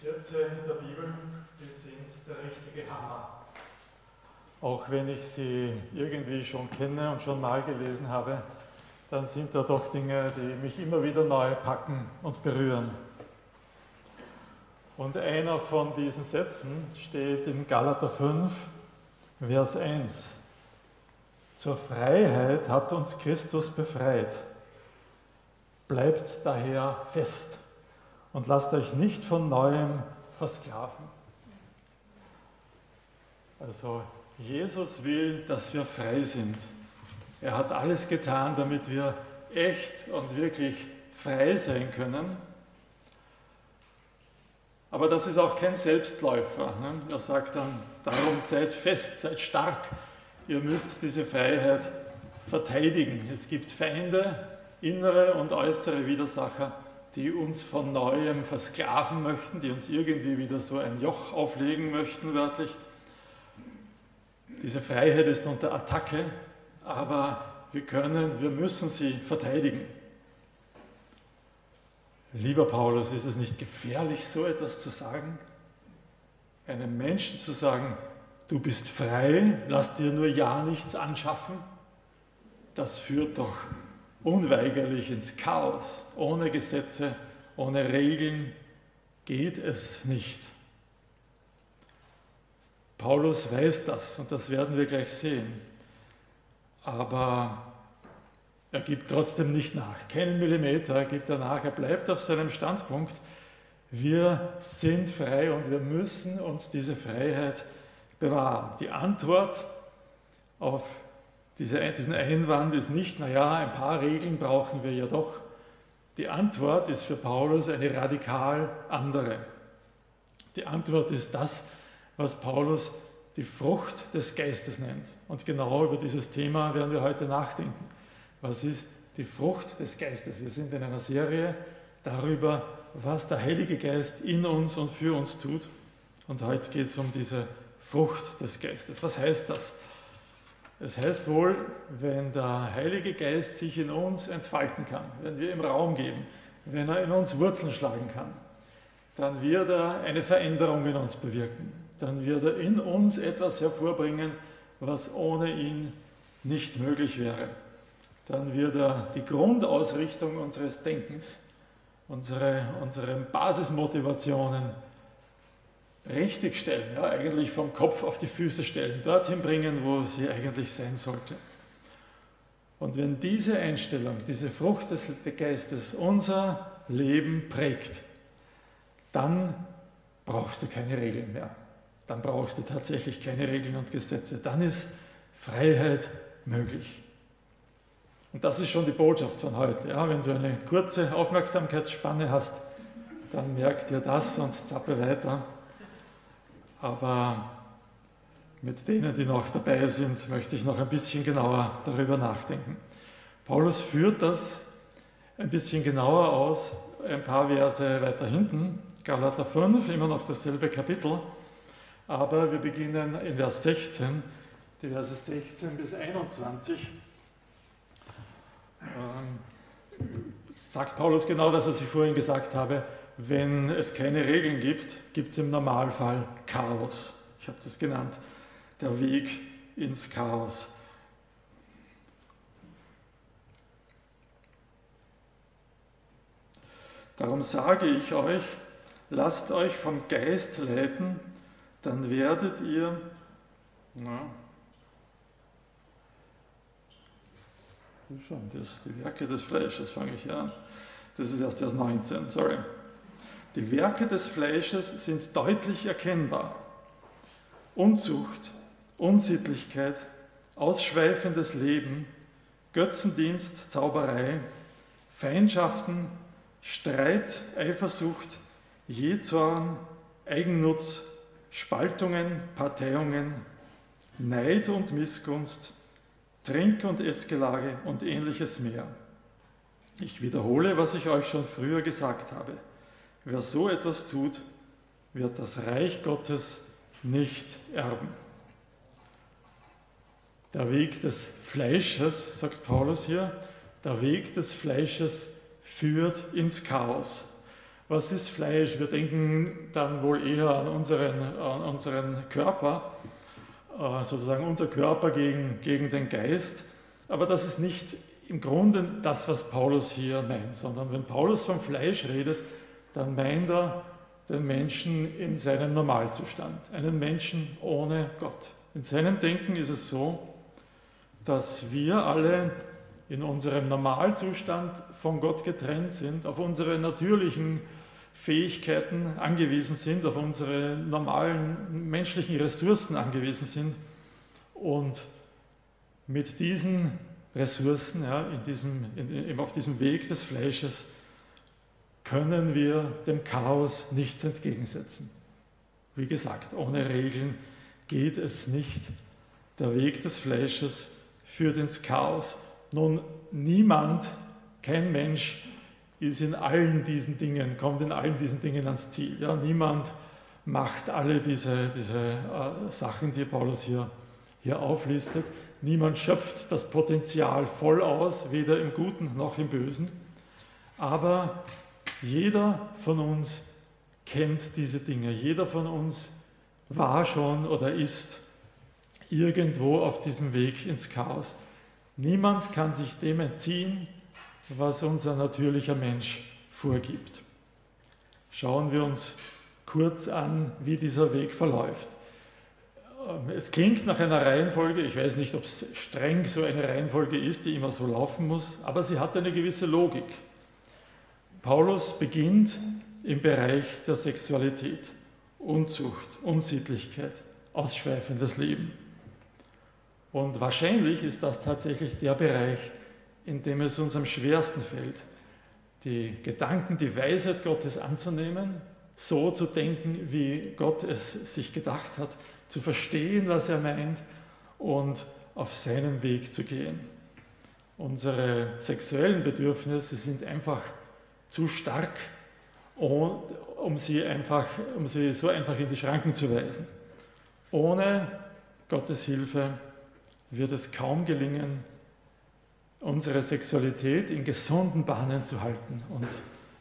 Sätze der Bibel, die sind der richtige Hammer. Auch wenn ich sie irgendwie schon kenne und schon mal gelesen habe, dann sind da doch Dinge, die mich immer wieder neu packen und berühren. Und einer von diesen Sätzen steht in Galater 5, Vers 1. Zur Freiheit hat uns Christus befreit. Bleibt daher fest und lasst euch nicht von neuem versklaven. Also Jesus will, dass wir frei sind. Er hat alles getan, damit wir echt und wirklich frei sein können. Aber das ist auch kein Selbstläufer. Ne? Er sagt dann, darum seid fest, seid stark. Ihr müsst diese Freiheit verteidigen. Es gibt Feinde, innere und äußere Widersacher die uns von neuem versklaven möchten, die uns irgendwie wieder so ein Joch auflegen möchten, wörtlich. Diese Freiheit ist unter Attacke, aber wir können, wir müssen sie verteidigen. Lieber Paulus, ist es nicht gefährlich, so etwas zu sagen? Einem Menschen zu sagen, du bist frei, lass dir nur ja nichts anschaffen? Das führt doch unweigerlich ins Chaos. Ohne Gesetze, ohne Regeln geht es nicht. Paulus weiß das und das werden wir gleich sehen. Aber er gibt trotzdem nicht nach. Keinen Millimeter gibt er nach. Er bleibt auf seinem Standpunkt. Wir sind frei und wir müssen uns diese Freiheit bewahren. Die Antwort auf diesen Einwand ist nicht, naja, ein paar Regeln brauchen wir ja doch. Die Antwort ist für Paulus eine radikal andere. Die Antwort ist das, was Paulus die Frucht des Geistes nennt. Und genau über dieses Thema werden wir heute nachdenken. Was ist die Frucht des Geistes? Wir sind in einer Serie darüber, was der Heilige Geist in uns und für uns tut. Und heute geht es um diese Frucht des Geistes. Was heißt das? Es heißt wohl, wenn der Heilige Geist sich in uns entfalten kann, wenn wir ihm Raum geben, wenn er in uns Wurzeln schlagen kann, dann wird er eine Veränderung in uns bewirken. Dann wird er in uns etwas hervorbringen, was ohne ihn nicht möglich wäre. Dann wird er die Grundausrichtung unseres Denkens, unsere, unsere Basismotivationen, richtig stellen, ja, eigentlich vom Kopf auf die Füße stellen, dorthin bringen, wo sie eigentlich sein sollte. Und wenn diese Einstellung, diese Frucht des Geistes unser Leben prägt, dann brauchst du keine Regeln mehr. Dann brauchst du tatsächlich keine Regeln und Gesetze. Dann ist Freiheit möglich. Und das ist schon die Botschaft von heute. Ja, wenn du eine kurze Aufmerksamkeitsspanne hast, dann merk dir das und zappe weiter. Aber mit denen, die noch dabei sind, möchte ich noch ein bisschen genauer darüber nachdenken. Paulus führt das ein bisschen genauer aus, ein paar Verse weiter hinten, Galater 5, immer noch dasselbe Kapitel, aber wir beginnen in Vers 16, die Verse 16 bis 21. Ähm, sagt Paulus genau das, was ich vorhin gesagt habe, wenn es keine Regeln gibt, gibt es im Normalfall Chaos. Ich habe das genannt, der Weg ins Chaos. Darum sage ich euch, lasst euch vom Geist leiten, dann werdet ihr, na, schon, das, die Werke des Fleisches fange ich an. Das ist erst Vers 19, sorry. Die Werke des Fleisches sind deutlich erkennbar. Unzucht, Unsittlichkeit, ausschweifendes Leben, Götzendienst, Zauberei, Feindschaften, Streit, Eifersucht, Jezorn, Eigennutz, Spaltungen, Parteiungen, Neid und Missgunst, Trink- und Essgelage und ähnliches mehr. Ich wiederhole, was ich euch schon früher gesagt habe. Wer so etwas tut, wird das Reich Gottes nicht erben. Der Weg des Fleisches, sagt Paulus hier, der Weg des Fleisches führt ins Chaos. Was ist Fleisch? Wir denken dann wohl eher an unseren, an unseren Körper, äh, sozusagen unser Körper gegen, gegen den Geist. Aber das ist nicht im Grunde das, was Paulus hier meint, sondern wenn Paulus vom Fleisch redet, dann meint er den Menschen in seinem Normalzustand, einen Menschen ohne Gott. In seinem Denken ist es so, dass wir alle in unserem Normalzustand von Gott getrennt sind, auf unsere natürlichen Fähigkeiten angewiesen sind, auf unsere normalen menschlichen Ressourcen angewiesen sind und mit diesen Ressourcen, ja, in diesem, in, auf diesem Weg des Fleisches, können wir dem Chaos nichts entgegensetzen. Wie gesagt, ohne Regeln geht es nicht. Der Weg des Fleisches führt ins Chaos. Nun, niemand, kein Mensch ist in allen diesen Dingen, kommt in allen diesen Dingen ans Ziel. Ja, niemand macht alle diese, diese äh, Sachen, die Paulus hier, hier auflistet. Niemand schöpft das Potenzial voll aus, weder im Guten noch im Bösen. Aber jeder von uns kennt diese Dinge. Jeder von uns war schon oder ist irgendwo auf diesem Weg ins Chaos. Niemand kann sich dem entziehen, was unser natürlicher Mensch vorgibt. Schauen wir uns kurz an, wie dieser Weg verläuft. Ähm, es klingt nach einer Reihenfolge, ich weiß nicht, ob es streng so eine Reihenfolge ist, die immer so laufen muss, aber sie hat eine gewisse Logik. Paulus beginnt im Bereich der Sexualität, Unzucht, Unsittlichkeit, ausschweifendes Leben. Und wahrscheinlich ist das tatsächlich der Bereich, in dem es uns am schwersten fällt, die Gedanken, die Weisheit Gottes anzunehmen, so zu denken, wie Gott es sich gedacht hat, zu verstehen, was er meint und auf seinen Weg zu gehen. Unsere sexuellen Bedürfnisse sind einfach zu stark, um sie, einfach, um sie so einfach in die Schranken zu weisen. Ohne Gottes Hilfe wird es kaum gelingen, unsere Sexualität in gesunden Bahnen zu halten und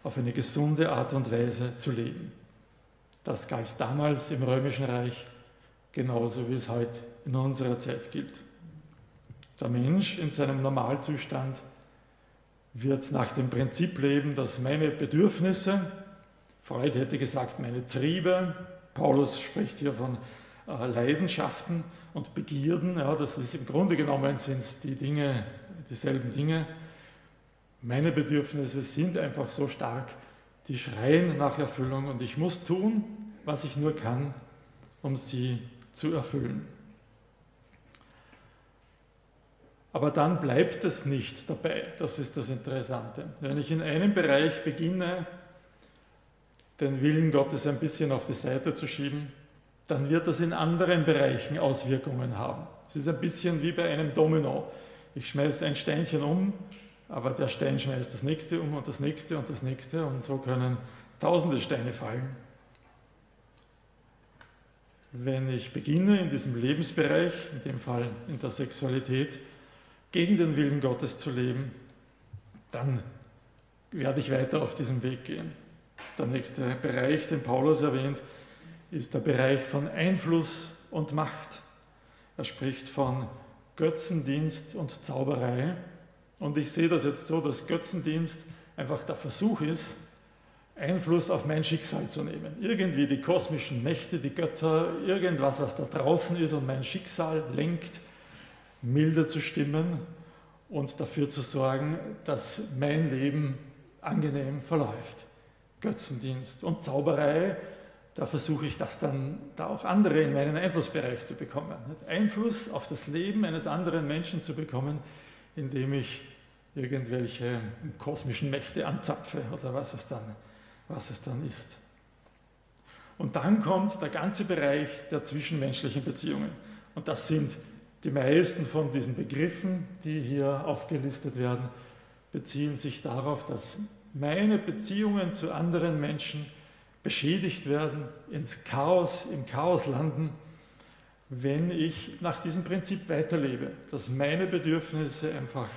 auf eine gesunde Art und Weise zu leben. Das galt damals im Römischen Reich genauso wie es heute in unserer Zeit gilt. Der Mensch in seinem Normalzustand wird nach dem Prinzip leben, dass meine Bedürfnisse, Freud hätte gesagt, meine Triebe, Paulus spricht hier von äh, Leidenschaften und Begierden, ja, das ist im Grunde genommen sind die Dinge, dieselben Dinge. Meine Bedürfnisse sind einfach so stark, die schreien nach Erfüllung und ich muss tun, was ich nur kann, um sie zu erfüllen. Aber dann bleibt es nicht dabei, das ist das Interessante. Wenn ich in einem Bereich beginne, den Willen Gottes ein bisschen auf die Seite zu schieben, dann wird das in anderen Bereichen Auswirkungen haben. Es ist ein bisschen wie bei einem Domino. Ich schmeiße ein Steinchen um, aber der Stein schmeißt das nächste um und das nächste und das nächste und so können tausende Steine fallen. Wenn ich beginne in diesem Lebensbereich, in dem Fall in der Sexualität, gegen den Willen Gottes zu leben, dann werde ich weiter auf diesem Weg gehen. Der nächste Bereich, den Paulus erwähnt, ist der Bereich von Einfluss und Macht. Er spricht von Götzendienst und Zauberei. Und ich sehe das jetzt so, dass Götzendienst einfach der Versuch ist, Einfluss auf mein Schicksal zu nehmen. Irgendwie die kosmischen Mächte, die Götter, irgendwas, was da draußen ist und mein Schicksal lenkt, milder zu stimmen und dafür zu sorgen, dass mein Leben angenehm verläuft. Götzendienst und Zauberei, da versuche ich das dann da auch andere in meinen Einflussbereich zu bekommen. Einfluss auf das Leben eines anderen Menschen zu bekommen, indem ich irgendwelche kosmischen Mächte anzapfe oder was es dann, was es dann ist. Und dann kommt der ganze Bereich der zwischenmenschlichen Beziehungen. Und das sind die meisten von diesen Begriffen, die hier aufgelistet werden, beziehen sich darauf, dass meine Beziehungen zu anderen Menschen beschädigt werden, ins Chaos, im Chaos landen, wenn ich nach diesem Prinzip weiterlebe, dass meine Bedürfnisse einfach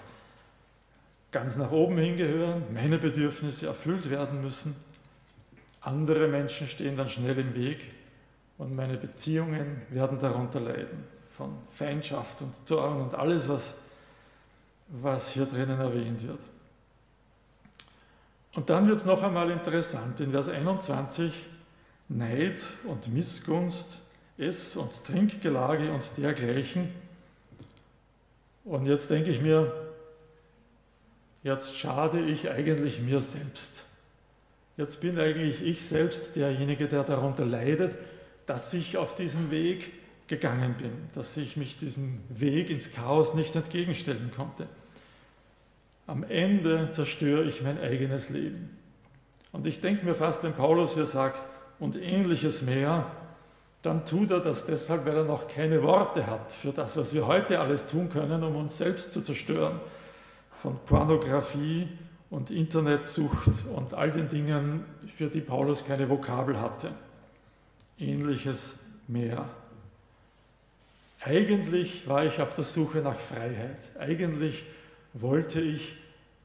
ganz nach oben hingehören, meine Bedürfnisse erfüllt werden müssen Andere Menschen stehen dann schnell im Weg und meine Beziehungen werden darunter leiden. Von Feindschaft und Zorn und alles, was, was hier drinnen erwähnt wird. Und dann wird es noch einmal interessant. In Vers 21 Neid und Missgunst, Ess- und Trinkgelage und dergleichen. Und jetzt denke ich mir, jetzt schade ich eigentlich mir selbst. Jetzt bin eigentlich ich selbst derjenige, der darunter leidet, dass ich auf diesem Weg gegangen bin, dass ich mich diesem Weg ins Chaos nicht entgegenstellen konnte. Am Ende zerstöre ich mein eigenes Leben. Und ich denke mir fast, wenn Paulus hier sagt, und ähnliches mehr, dann tut er das deshalb, weil er noch keine Worte hat für das, was wir heute alles tun können, um uns selbst zu zerstören. Von Pornografie und Internetsucht und all den Dingen, für die Paulus keine Vokabel hatte. Ähnliches mehr. Eigentlich war ich auf der Suche nach Freiheit. Eigentlich wollte ich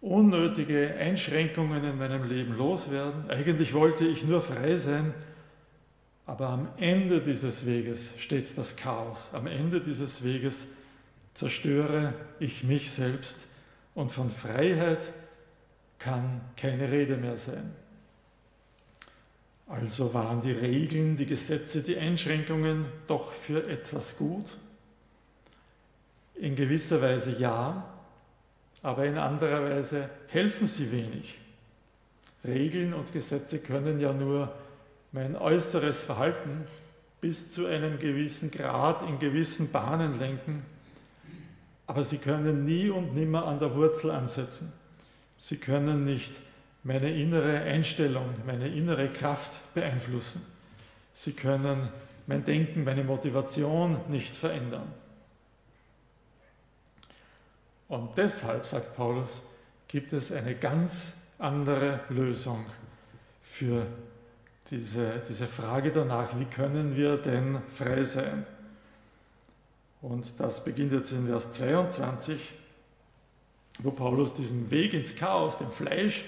unnötige Einschränkungen in meinem Leben loswerden. Eigentlich wollte ich nur frei sein. Aber am Ende dieses Weges steht das Chaos. Am Ende dieses Weges zerstöre ich mich selbst und von Freiheit kann keine Rede mehr sein. Also waren die Regeln, die Gesetze, die Einschränkungen doch für etwas gut? In gewisser Weise ja, aber in anderer Weise helfen sie wenig. Regeln und Gesetze können ja nur mein äußeres Verhalten bis zu einem gewissen Grad in gewissen Bahnen lenken, aber sie können nie und nimmer an der Wurzel ansetzen. Sie können nicht meine innere Einstellung, meine innere Kraft beeinflussen. Sie können mein Denken, meine Motivation nicht verändern. Und deshalb, sagt Paulus, gibt es eine ganz andere Lösung für diese, diese Frage danach, wie können wir denn frei sein? Und das beginnt jetzt in Vers 22 wo Paulus diesem Weg ins Chaos, dem Fleisch,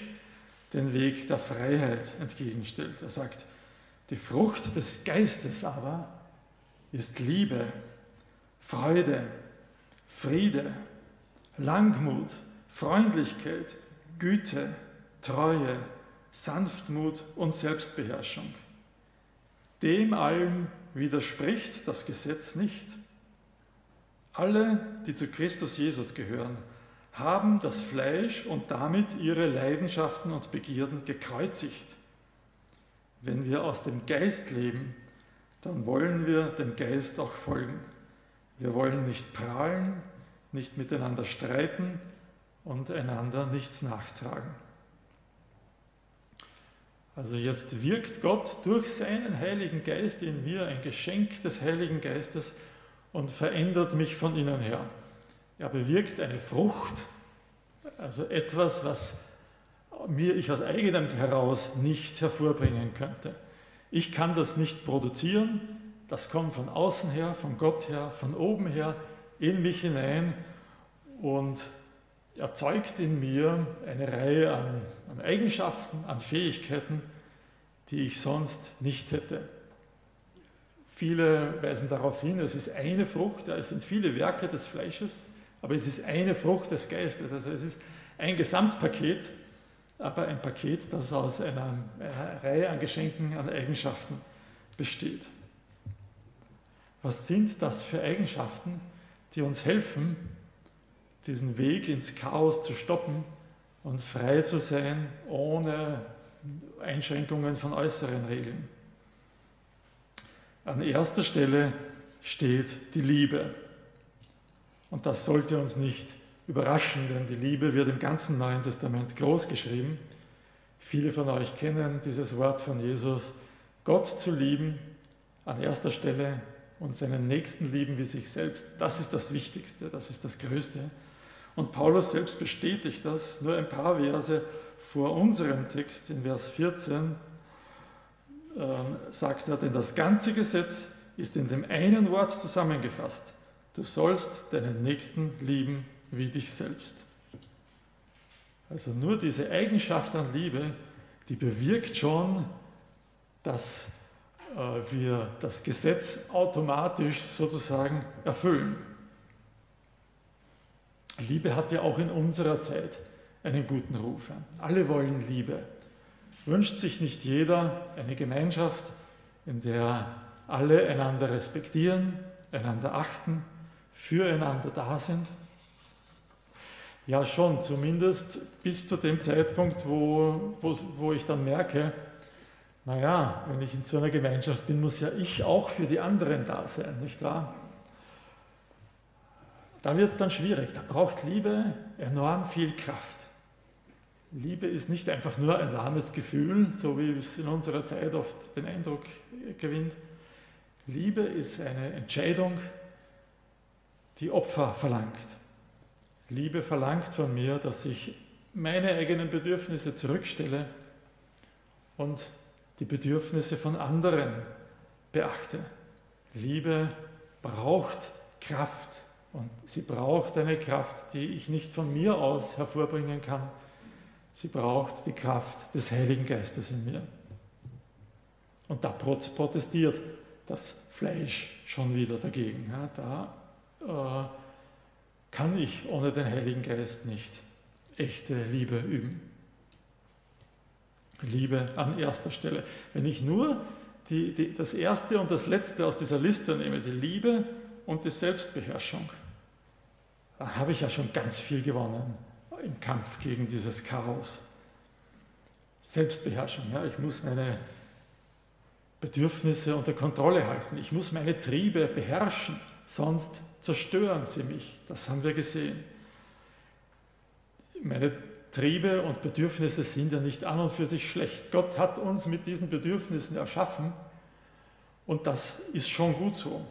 den Weg der Freiheit entgegenstellt. Er sagt, die Frucht des Geistes aber ist Liebe, Freude, Friede, Langmut, Freundlichkeit, Güte, Treue, Sanftmut und Selbstbeherrschung. Dem allem widerspricht das Gesetz nicht. Alle, die zu Christus Jesus gehören, haben das Fleisch und damit ihre Leidenschaften und Begierden gekreuzigt. Wenn wir aus dem Geist leben, dann wollen wir dem Geist auch folgen. Wir wollen nicht prahlen, nicht miteinander streiten und einander nichts nachtragen. Also jetzt wirkt Gott durch seinen Heiligen Geist in mir, ein Geschenk des Heiligen Geistes, und verändert mich von innen her. Er bewirkt eine Frucht, also etwas, was mir ich aus eigenem heraus nicht hervorbringen könnte. Ich kann das nicht produzieren, das kommt von außen her, von Gott her, von oben her, in mich hinein und erzeugt in mir eine Reihe an, an Eigenschaften, an Fähigkeiten, die ich sonst nicht hätte. Viele weisen darauf hin, es ist eine Frucht, es sind viele Werke des Fleisches, aber es ist eine Frucht des Geistes. Also es ist ein Gesamtpaket, aber ein Paket, das aus einer, einer Reihe an Geschenken, an Eigenschaften besteht. Was sind das für Eigenschaften, die uns helfen, diesen Weg ins Chaos zu stoppen und frei zu sein, ohne Einschränkungen von äußeren Regeln? An erster Stelle steht die Liebe. Und das sollte uns nicht überraschen, denn die Liebe wird im ganzen Neuen Testament groß geschrieben. Viele von euch kennen dieses Wort von Jesus, Gott zu lieben an erster Stelle und seinen Nächsten lieben wie sich selbst. Das ist das Wichtigste, das ist das Größte. Und Paulus selbst bestätigt das, nur ein paar Verse vor unserem Text, in Vers 14, äh, sagt er, denn das ganze Gesetz ist in dem einen Wort zusammengefasst. Du sollst deinen Nächsten lieben wie dich selbst. Also nur diese Eigenschaft an Liebe, die bewirkt schon, dass wir das Gesetz automatisch sozusagen erfüllen. Liebe hat ja auch in unserer Zeit einen guten Ruf. Alle wollen Liebe. Wünscht sich nicht jeder eine Gemeinschaft, in der alle einander respektieren, einander achten, füreinander da sind? Ja, schon, zumindest bis zu dem Zeitpunkt, wo, wo, wo ich dann merke, naja, wenn ich in so einer Gemeinschaft bin, muss ja ich auch für die anderen da sein, nicht wahr? Da wird es dann schwierig, da braucht Liebe enorm viel Kraft. Liebe ist nicht einfach nur ein warmes Gefühl, so wie es in unserer Zeit oft den Eindruck gewinnt. Liebe ist eine Entscheidung, die Opfer verlangt. Liebe verlangt von mir, dass ich meine eigenen Bedürfnisse zurückstelle und die Bedürfnisse von anderen beachte. Liebe braucht Kraft und sie braucht eine Kraft, die ich nicht von mir aus hervorbringen kann. Sie braucht die Kraft des Heiligen Geistes in mir. Und da protestiert das Fleisch schon wieder dagegen. Ja, da äh, kann ich ohne den Heiligen Geist nicht echte Liebe üben. Liebe an erster Stelle. Wenn ich nur die, die, das erste und das letzte aus dieser Liste nehme, die Liebe und die Selbstbeherrschung, dann habe ich ja schon ganz viel gewonnen im Kampf gegen dieses Chaos. Selbstbeherrschung, ja, ich muss meine Bedürfnisse unter Kontrolle halten, ich muss meine Triebe beherrschen, sonst zerstören sie mich. Das haben wir gesehen. Meine Triebe und Bedürfnisse sind ja nicht an und für sich schlecht. Gott hat uns mit diesen Bedürfnissen erschaffen und das ist schon gut so.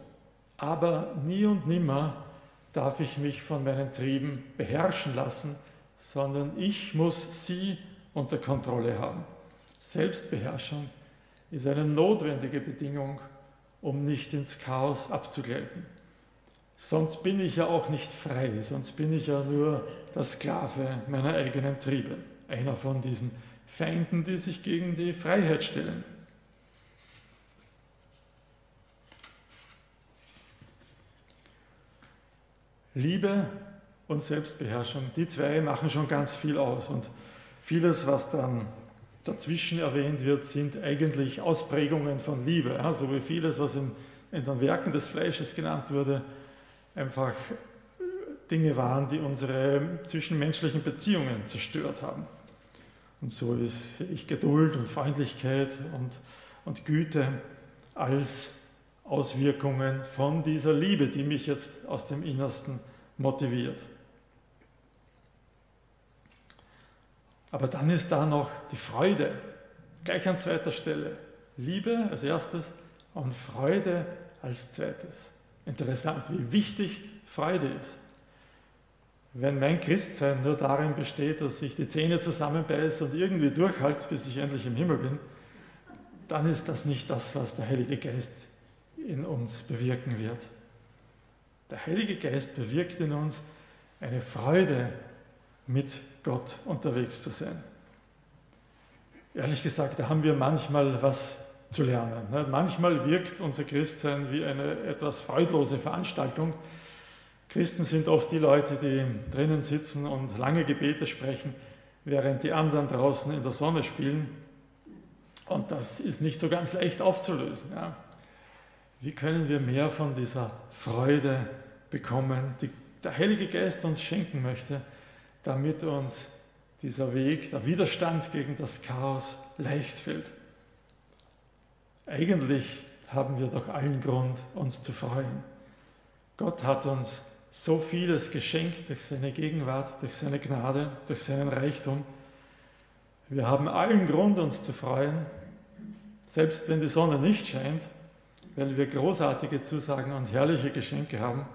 Aber nie und nimmer darf ich mich von meinen Trieben beherrschen lassen, sondern ich muss sie unter Kontrolle haben. Selbstbeherrschung ist eine notwendige Bedingung, um nicht ins Chaos abzugleiten. Sonst bin ich ja auch nicht frei, sonst bin ich ja nur der Sklave meiner eigenen Triebe, einer von diesen Feinden, die sich gegen die Freiheit stellen. Liebe und Selbstbeherrschung, die zwei machen schon ganz viel aus. Und vieles, was dann dazwischen erwähnt wird, sind eigentlich Ausprägungen von Liebe, so wie vieles, was in, in den Werken des Fleisches genannt wurde, einfach Dinge waren, die unsere zwischenmenschlichen Beziehungen zerstört haben. Und so ist ich Geduld und Freundlichkeit und, und Güte als Auswirkungen von dieser Liebe, die mich jetzt aus dem Innersten motiviert. Aber dann ist da noch die Freude, gleich an zweiter Stelle. Liebe als erstes und Freude als zweites. Interessant, wie wichtig Freude ist. Wenn mein Christsein nur darin besteht, dass ich die Zähne zusammenbeiße und irgendwie durchhalte, bis ich endlich im Himmel bin, dann ist das nicht das, was der Heilige Geist in uns bewirken wird. Der Heilige Geist bewirkt in uns eine Freude, mit Gott unterwegs zu sein. Ehrlich gesagt, da haben wir manchmal was zu lernen. Ne? Manchmal wirkt unser Christsein wie eine etwas freudlose Veranstaltung. Christen sind oft die Leute, die drinnen sitzen und lange Gebete sprechen, während die anderen draußen in der Sonne spielen. Und das ist nicht so ganz leicht aufzulösen. Ja. Wie können wir mehr von dieser Freude bekommen, die der Heilige Geist uns schenken möchte, damit uns dieser Weg, der Widerstand gegen das Chaos leicht fällt? Eigentlich haben wir doch allen Grund, uns zu freuen. Gott hat uns so vieles geschenkt durch seine Gegenwart, durch seine Gnade, durch seinen Reichtum. Wir haben allen Grund, uns zu freuen, selbst wenn die Sonne nicht scheint, weil wir großartige Zusagen und herrliche Geschenke haben.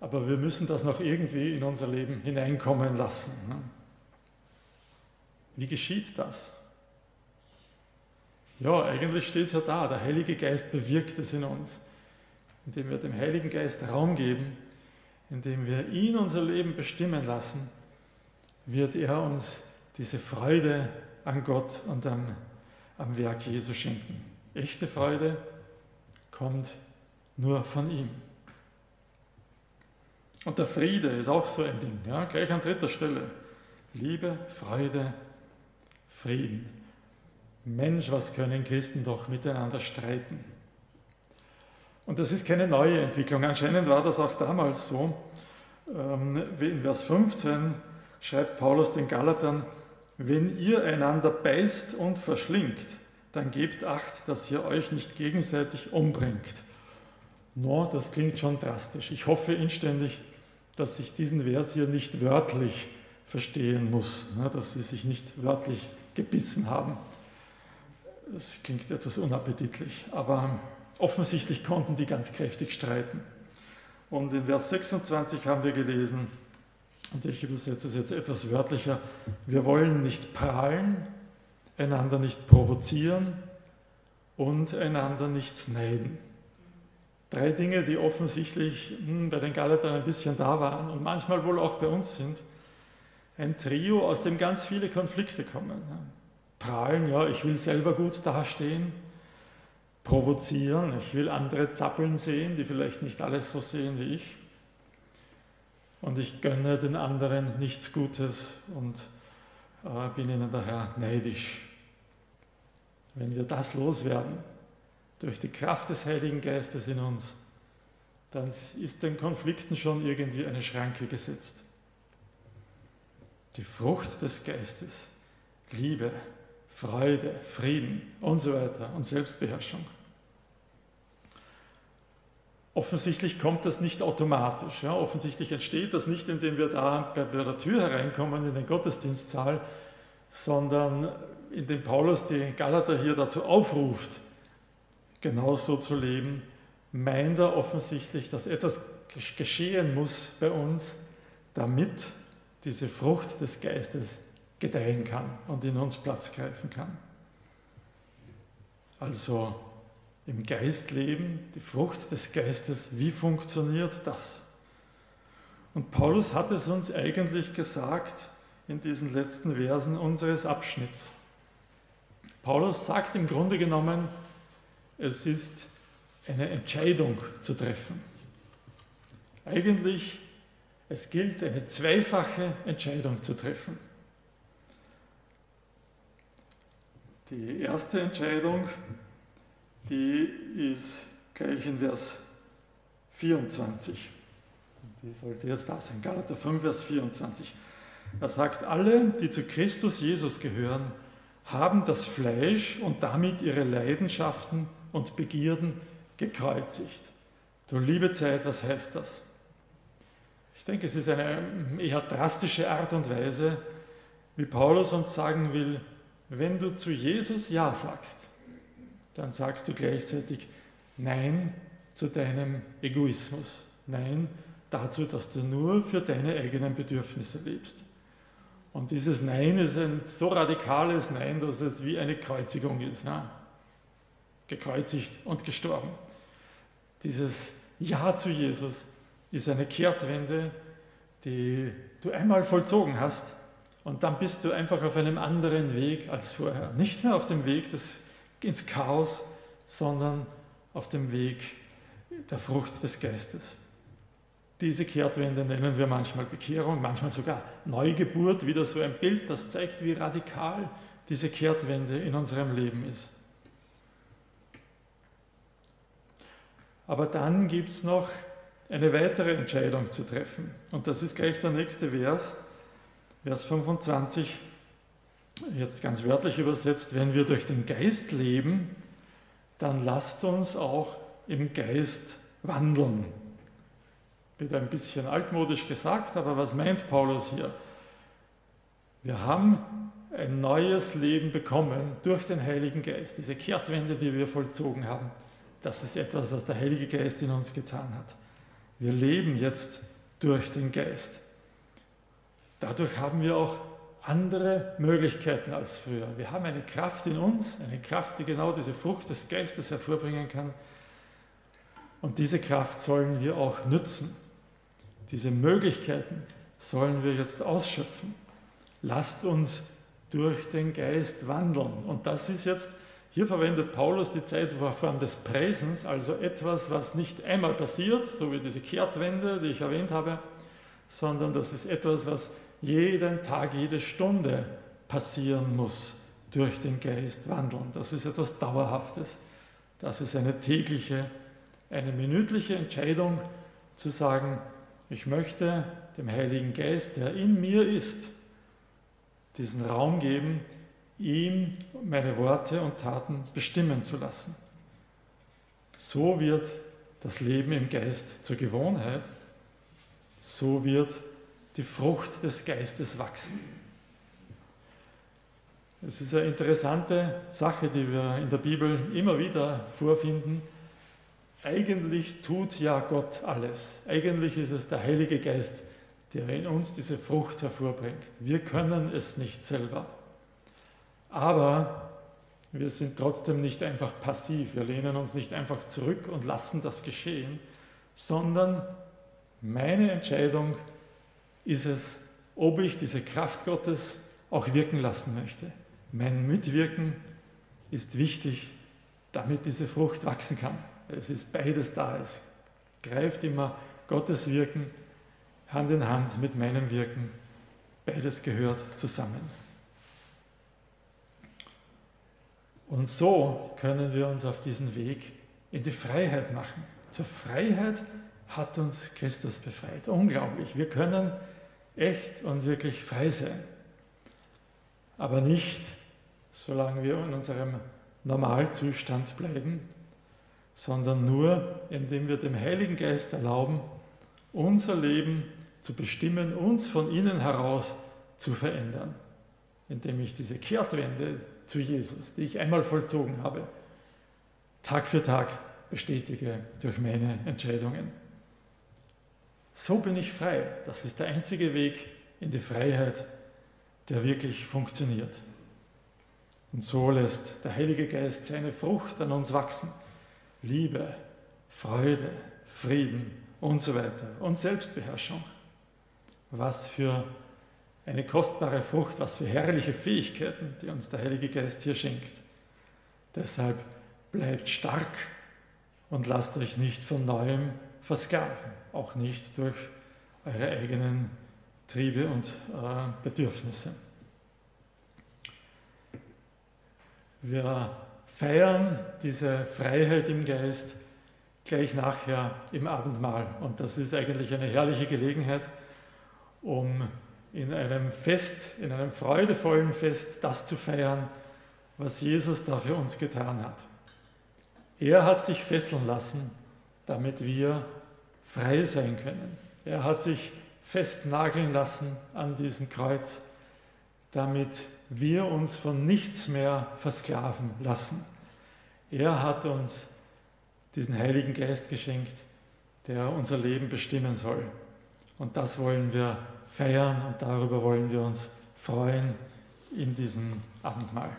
Aber wir müssen das noch irgendwie in unser Leben hineinkommen lassen. Ne? Wie geschieht das? Ja, eigentlich steht es ja da, der Heilige Geist bewirkt es in uns, indem wir dem Heiligen Geist Raum geben, indem wir ihn unser Leben bestimmen lassen, wird er uns diese Freude an Gott und am, am Werk Jesu schenken. Echte Freude kommt nur von ihm. Und der Friede ist auch so ein Ding, ja, gleich an dritter Stelle. Liebe, Freude, Frieden. Mensch, was können Christen doch miteinander streiten? Und das ist keine neue Entwicklung. Anscheinend war das auch damals so. Ähm, in Vers 15 schreibt Paulus den Galatern, wenn ihr einander beißt und verschlingt, dann gebt acht, dass ihr euch nicht gegenseitig umbringt. No, das klingt schon drastisch. Ich hoffe inständig, dass ich diesen Vers hier nicht wörtlich verstehen muss, ne, dass sie sich nicht wörtlich gebissen haben. Das klingt etwas unappetitlich, aber offensichtlich konnten die ganz kräftig streiten. Und in Vers 26 haben wir gelesen, und ich übersetze es jetzt etwas wörtlicher, wir wollen nicht prahlen, einander nicht provozieren und einander nicht sneiden. Drei Dinge, die offensichtlich hm, bei den Galatern ein bisschen da waren und manchmal wohl auch bei uns sind. Ein Trio, aus dem ganz viele Konflikte kommen. Prahlen, ja, ich will selber gut dastehen. Provozieren, ich will andere zappeln sehen, die vielleicht nicht alles so sehen wie ich. Und ich gönne den anderen nichts Gutes und äh, bin ihnen daher neidisch. Wenn wir das loswerden, durch die Kraft des Heiligen Geistes in uns, dann ist den Konflikten schon irgendwie eine Schranke gesetzt. Die Frucht des Geistes, Liebe, Freude, Frieden und so weiter und Selbstbeherrschung. Offensichtlich kommt das nicht automatisch. Ja? Offensichtlich entsteht das nicht, indem wir da bei der Tür hereinkommen in den Gottesdienstsaal, sondern indem Paulus die Galater hier dazu aufruft, genauso zu leben, meint er offensichtlich, dass etwas geschehen muss bei uns, damit diese Frucht des Geistes gedeihen kann und in uns Platz greifen kann. Also im Geist leben, die Frucht des Geistes, wie funktioniert das? Und Paulus hat es uns eigentlich gesagt in diesen letzten Versen unseres Abschnitts. Paulus sagt im Grunde genommen, es ist eine Entscheidung zu treffen. Eigentlich, es gilt eine zweifache Entscheidung zu treffen. Die erste Entscheidung, die ist gleich in Vers 24. Die sollte jetzt da sein. Galater 5, Vers 24. Er sagt, alle, die zu Christus Jesus gehören, haben das Fleisch und damit ihre Leidenschaften und Begierden gekreuzigt. Du liebe Zeit, was heißt das? Ich denke, es ist eine eher drastische Art und Weise, wie Paulus uns sagen will, wenn du zu Jesus Ja sagst, dann sagst du gleichzeitig Nein zu deinem Egoismus, Nein dazu, dass du nur für deine eigenen Bedürfnisse lebst. Und dieses Nein ist ein so radikales Nein, dass es wie eine Kreuzigung ist. Ja? Gekreuzigt und gestorben. Dieses Ja zu Jesus ist eine Kehrtwende, die du einmal vollzogen hast und dann bist du einfach auf einem anderen Weg als vorher. Nicht mehr auf dem Weg des, ins Chaos, sondern auf dem Weg der Frucht des Geistes. Diese Kehrtwende nennen wir manchmal Bekehrung, manchmal sogar Neugeburt, wieder so ein Bild, das zeigt, wie radikal diese Kehrtwende in unserem Leben ist. Aber dann gibt es noch eine weitere Entscheidung zu treffen. Und das ist gleich der nächste Vers. Vers 25, jetzt ganz wörtlich übersetzt, wenn wir durch den Geist leben, dann lasst uns auch im Geist wandeln. Wird ein bisschen altmodisch gesagt, aber was meint Paulus hier? Wir haben ein neues Leben bekommen durch den Heiligen Geist, diese Kehrtwende, die wir vollzogen haben. Das ist etwas, was der Heilige Geist in uns getan hat. Wir leben jetzt durch den Geist. Dadurch haben wir auch andere Möglichkeiten als früher. Wir haben eine Kraft in uns, eine Kraft, die genau diese Frucht des Geistes hervorbringen kann. Und diese Kraft sollen wir auch nützen. Diese Möglichkeiten sollen wir jetzt ausschöpfen. Lasst uns durch den Geist wandeln. Und das ist jetzt Hier verwendet Paulus die Zeitform des Präsens, also etwas, was nicht einmal passiert, so wie diese Kehrtwende, die ich erwähnt habe, sondern das ist etwas, was jeden Tag, jede Stunde passieren muss, durch den Geist wandeln. Das ist etwas Dauerhaftes. Das ist eine tägliche, eine minütliche Entscheidung zu sagen, ich möchte dem Heiligen Geist, der in mir ist, diesen Raum geben, ihm meine Worte und Taten bestimmen zu lassen. So wird das Leben im Geist zur Gewohnheit, so wird die Frucht des Geistes wachsen. Es ist eine interessante Sache, die wir in der Bibel immer wieder vorfinden. Eigentlich tut ja Gott alles. Eigentlich ist es der Heilige Geist, der in uns diese Frucht hervorbringt. Wir können es nicht selber. Aber wir sind trotzdem nicht einfach passiv. Wir lehnen uns nicht einfach zurück und lassen das geschehen, sondern meine Entscheidung ist es, ob ich diese Kraft Gottes auch wirken lassen möchte. Mein Mitwirken ist wichtig, damit diese Frucht wachsen kann. Es ist beides da. Es greift immer Gottes Wirken Hand in Hand mit meinem Wirken. Beides gehört zusammen. Und so können wir uns auf diesen Weg in die Freiheit machen. Zur Freiheit hat uns Christus befreit. Unglaublich. Wir können echt und wirklich frei sein. Aber nicht, solange wir in unserem Normalzustand bleiben, sondern nur, indem wir dem Heiligen Geist erlauben, unser Leben zu bestimmen, uns von innen heraus zu verändern, indem ich diese Kehrtwende zu Jesus, die ich einmal vollzogen habe, Tag für Tag bestätige durch meine Entscheidungen. So bin ich frei. Das ist der einzige Weg in die Freiheit, der wirklich funktioniert. Und so lässt der Heilige Geist seine Frucht an uns wachsen. Liebe, Freude, Frieden und so weiter. Und Selbstbeherrschung. Was für eine kostbare Frucht, was für herrliche Fähigkeiten, die uns der Heilige Geist hier schenkt. Deshalb bleibt stark und lasst euch nicht von neuem versklaven, auch nicht durch eure eigenen Triebe und äh, Bedürfnisse. Wir feiern diese Freiheit im Geist gleich nachher im Abendmahl. Und das ist eigentlich eine herrliche Gelegenheit, um in einem Fest, in einem freudevollen Fest, das zu feiern, was Jesus da für uns getan hat. Er hat sich fesseln lassen, damit wir frei sein können. Er hat sich festnageln lassen an diesem Kreuz, damit wir uns von nichts mehr versklaven lassen. Er hat uns diesen Heiligen Geist geschenkt, der unser Leben bestimmen soll. Und das wollen wir feiern und darüber wollen wir uns freuen in diesem Abendmahl.